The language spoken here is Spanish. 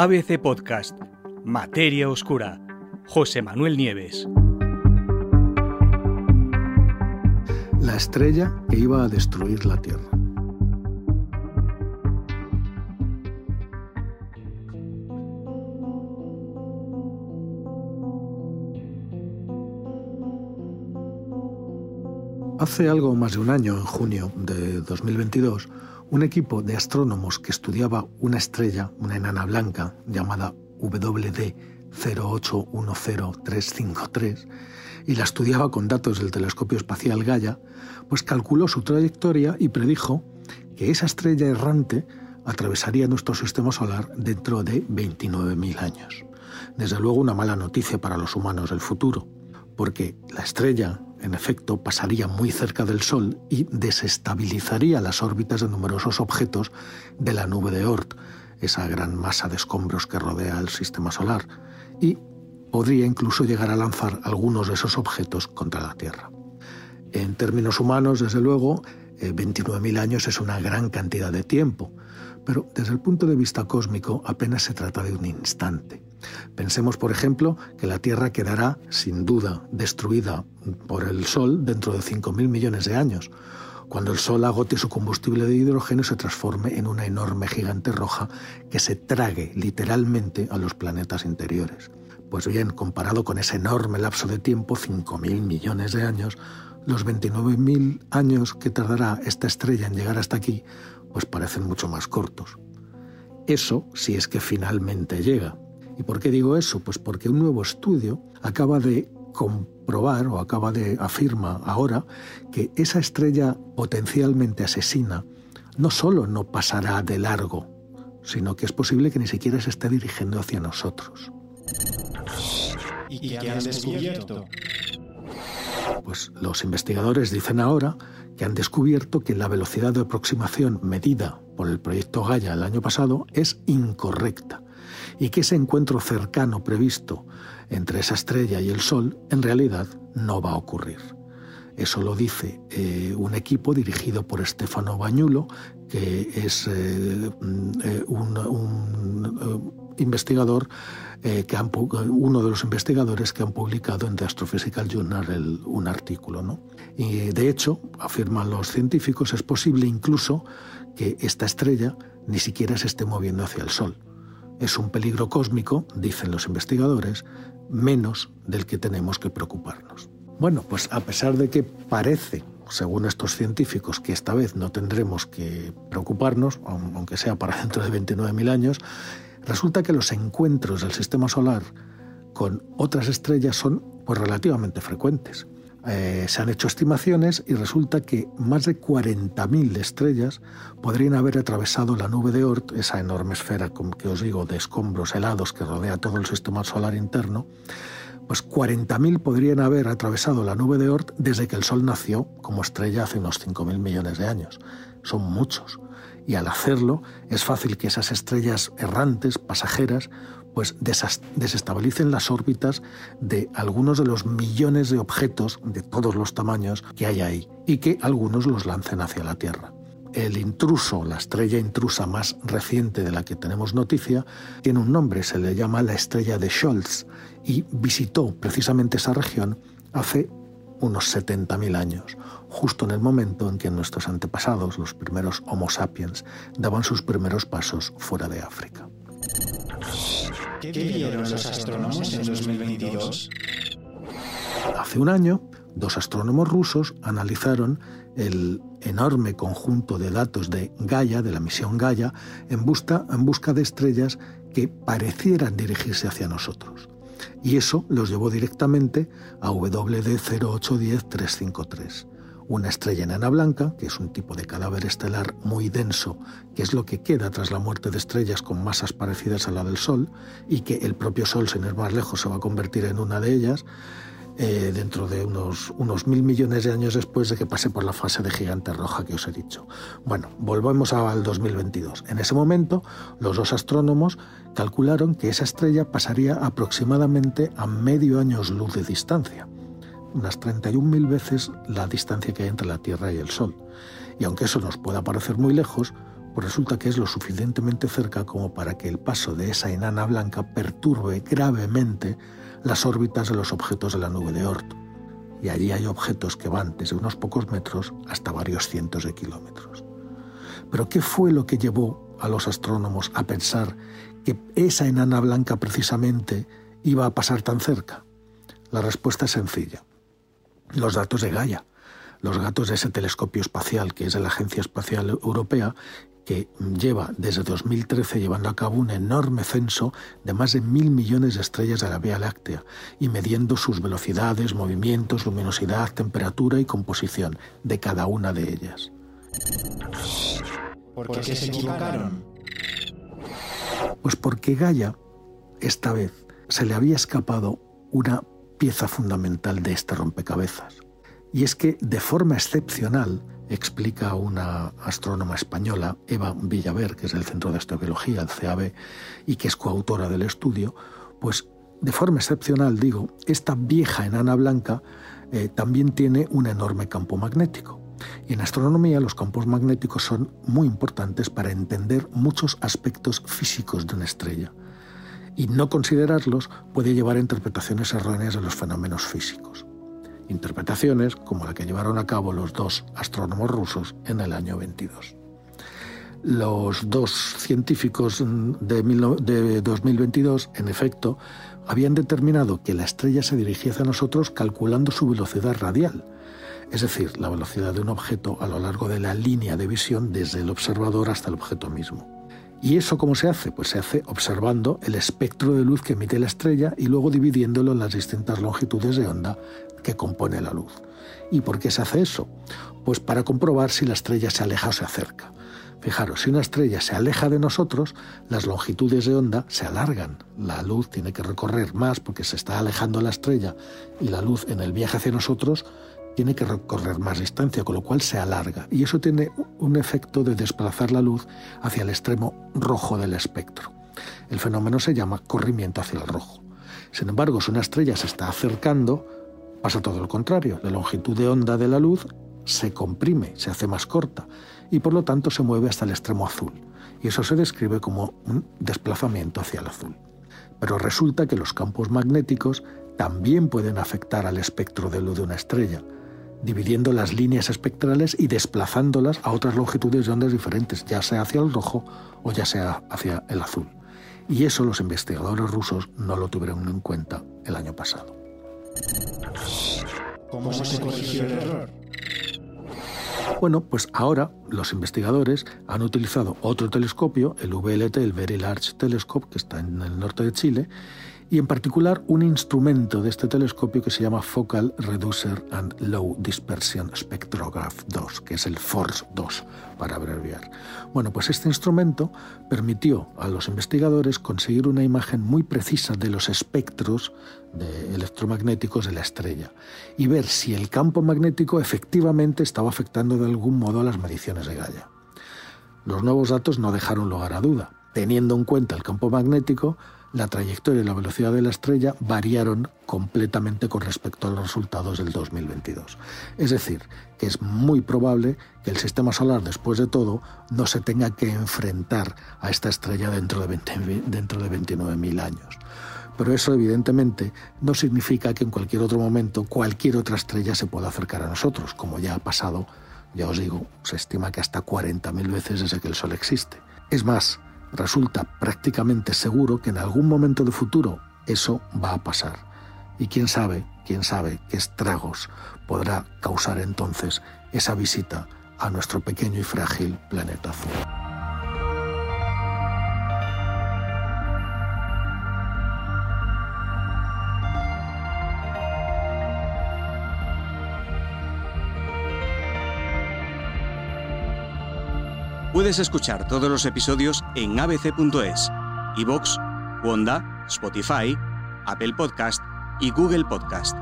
ABC Podcast, Materia Oscura, José Manuel Nieves. La estrella que iba a destruir la Tierra. Hace algo más de un año, en junio de 2022, un equipo de astrónomos que estudiaba una estrella, una enana blanca llamada WD 0810353, y la estudiaba con datos del telescopio espacial Gaia, pues calculó su trayectoria y predijo que esa estrella errante atravesaría nuestro sistema solar dentro de 29.000 años. Desde luego una mala noticia para los humanos del futuro, porque la estrella en efecto, pasaría muy cerca del Sol y desestabilizaría las órbitas de numerosos objetos de la nube de Oort, esa gran masa de escombros que rodea el sistema solar, y podría incluso llegar a lanzar algunos de esos objetos contra la Tierra. En términos humanos, desde luego, 29.000 eh, años es una gran cantidad de tiempo, pero desde el punto de vista cósmico apenas se trata de un instante. Pensemos, por ejemplo, que la Tierra quedará, sin duda, destruida por el Sol dentro de 5.000 millones de años, cuando el Sol agote su combustible de hidrógeno y se transforme en una enorme gigante roja que se trague literalmente a los planetas interiores. Pues bien, comparado con ese enorme lapso de tiempo, 5.000 millones de años, los 29.000 años que tardará esta estrella en llegar hasta aquí, pues parecen mucho más cortos. Eso si es que finalmente llega. ¿Y por qué digo eso? Pues porque un nuevo estudio acaba de comprobar o acaba de afirma ahora que esa estrella potencialmente asesina no solo no pasará de largo, sino que es posible que ni siquiera se esté dirigiendo hacia nosotros. ¿Y qué han descubierto? Pues los investigadores dicen ahora que han descubierto que la velocidad de aproximación medida por el proyecto Gaia el año pasado es incorrecta y que ese encuentro cercano previsto entre esa estrella y el Sol en realidad no va a ocurrir. Eso lo dice eh, un equipo dirigido por Stefano Bañulo, que es eh, mm, eh, un, investigador, que uno de los investigadores que han publicado en The Astrophysical Journal un artículo. ¿no? Y de hecho, afirman los científicos, es posible incluso que esta estrella ni siquiera se esté moviendo hacia el Sol es un peligro cósmico, dicen los investigadores, menos del que tenemos que preocuparnos. Bueno, pues a pesar de que parece, según estos científicos, que esta vez no tendremos que preocuparnos, aunque sea para dentro de 29.000 años, resulta que los encuentros del sistema solar con otras estrellas son pues, relativamente frecuentes. Eh, se han hecho estimaciones y resulta que más de 40.000 estrellas podrían haber atravesado la nube de Oort, esa enorme esfera que os digo de escombros helados que rodea todo el sistema solar interno, pues 40.000 podrían haber atravesado la nube de Oort desde que el Sol nació como estrella hace unos 5.000 millones de años. Son muchos. Y al hacerlo es fácil que esas estrellas errantes, pasajeras, pues desestabilicen las órbitas de algunos de los millones de objetos de todos los tamaños que hay ahí y que algunos los lancen hacia la Tierra. El intruso, la estrella intrusa más reciente de la que tenemos noticia, tiene un nombre, se le llama la estrella de Scholz y visitó precisamente esa región hace unos 70.000 años, justo en el momento en que nuestros antepasados, los primeros Homo sapiens, daban sus primeros pasos fuera de África. ¿Qué vieron los astrónomos en 2022? Hace un año, dos astrónomos rusos analizaron el enorme conjunto de datos de Gaia, de la misión Gaia, en busca, en busca de estrellas que parecieran dirigirse hacia nosotros. Y eso los llevó directamente a WD 0810353 una estrella enana blanca, que es un tipo de cadáver estelar muy denso, que es lo que queda tras la muerte de estrellas con masas parecidas a la del Sol, y que el propio Sol, sin ir más lejos, se va a convertir en una de ellas, eh, dentro de unos, unos mil millones de años después de que pase por la fase de gigante roja que os he dicho. Bueno, volvemos al 2022. En ese momento, los dos astrónomos calcularon que esa estrella pasaría aproximadamente a medio años luz de distancia unas 31.000 veces la distancia que hay entre la Tierra y el Sol. Y aunque eso nos pueda parecer muy lejos, pues resulta que es lo suficientemente cerca como para que el paso de esa enana blanca perturbe gravemente las órbitas de los objetos de la nube de Oort. Y allí hay objetos que van desde unos pocos metros hasta varios cientos de kilómetros. Pero ¿qué fue lo que llevó a los astrónomos a pensar que esa enana blanca precisamente iba a pasar tan cerca? La respuesta es sencilla. Los datos de Gaia, los datos de ese telescopio espacial que es de la Agencia Espacial Europea que lleva desde 2013 llevando a cabo un enorme censo de más de mil millones de estrellas de la Vía Láctea y midiendo sus velocidades, movimientos, luminosidad, temperatura y composición de cada una de ellas. ¿Por qué se equivocaron? Pues porque Gaia, esta vez, se le había escapado una pieza fundamental de este rompecabezas. Y es que, de forma excepcional, explica una astrónoma española, Eva Villaver, que es del Centro de Astrobiología, el CAB, y que es coautora del estudio, pues de forma excepcional, digo, esta vieja enana blanca eh, también tiene un enorme campo magnético. Y en astronomía los campos magnéticos son muy importantes para entender muchos aspectos físicos de una estrella. Y no considerarlos puede llevar a interpretaciones erróneas de los fenómenos físicos interpretaciones como la que llevaron a cabo los dos astrónomos rusos en el año 22. Los dos científicos de, 2022, en efecto, habían determinado que la estrella se dirigía hacia nosotros calculando su velocidad radial, es decir, la velocidad de un objeto a lo largo de la línea de visión desde el observador hasta el objeto mismo. ¿Y eso cómo se hace? Pues se hace observando el espectro de luz que emite la estrella y luego dividiéndolo en las distintas longitudes de onda que compone la luz. ¿Y por qué se hace eso? Pues para comprobar si la estrella se aleja o se acerca. Fijaros, si una estrella se aleja de nosotros, las longitudes de onda se alargan. La luz tiene que recorrer más porque se está alejando la estrella y la luz en el viaje hacia nosotros tiene que recorrer más distancia, con lo cual se alarga. Y eso tiene un efecto de desplazar la luz hacia el extremo rojo del espectro. El fenómeno se llama corrimiento hacia el rojo. Sin embargo, si una estrella se está acercando, pasa todo lo contrario. La longitud de onda de la luz se comprime, se hace más corta y por lo tanto se mueve hasta el extremo azul. Y eso se describe como un desplazamiento hacia el azul. Pero resulta que los campos magnéticos también pueden afectar al espectro de luz de una estrella dividiendo las líneas espectrales y desplazándolas a otras longitudes de ondas diferentes, ya sea hacia el rojo o ya sea hacia el azul. Y eso los investigadores rusos no lo tuvieron en cuenta el año pasado. ¿Cómo se corrigió el error? Bueno, pues ahora los investigadores han utilizado otro telescopio, el VLT, el Very Large Telescope, que está en el norte de Chile, y en particular un instrumento de este telescopio que se llama Focal Reducer and Low Dispersion Spectrograph 2, que es el FORCE 2 para abreviar. Bueno, pues este instrumento permitió a los investigadores conseguir una imagen muy precisa de los espectros de electromagnéticos de la estrella y ver si el campo magnético efectivamente estaba afectando de algún modo a las mediciones de Gaia. Los nuevos datos no dejaron lugar a duda. Teniendo en cuenta el campo magnético, la trayectoria y la velocidad de la estrella variaron completamente con respecto a los resultados del 2022. Es decir, que es muy probable que el sistema solar, después de todo, no se tenga que enfrentar a esta estrella dentro de, dentro de 29.000 años. Pero eso evidentemente no significa que en cualquier otro momento cualquier otra estrella se pueda acercar a nosotros, como ya ha pasado, ya os digo, se estima que hasta 40.000 veces desde que el Sol existe. Es más, resulta prácticamente seguro que en algún momento de futuro eso va a pasar. Y quién sabe, quién sabe qué estragos podrá causar entonces esa visita a nuestro pequeño y frágil planeta azul. Puedes escuchar todos los episodios en abc.es, iVoox, Wanda, Spotify, Apple Podcast y Google Podcast.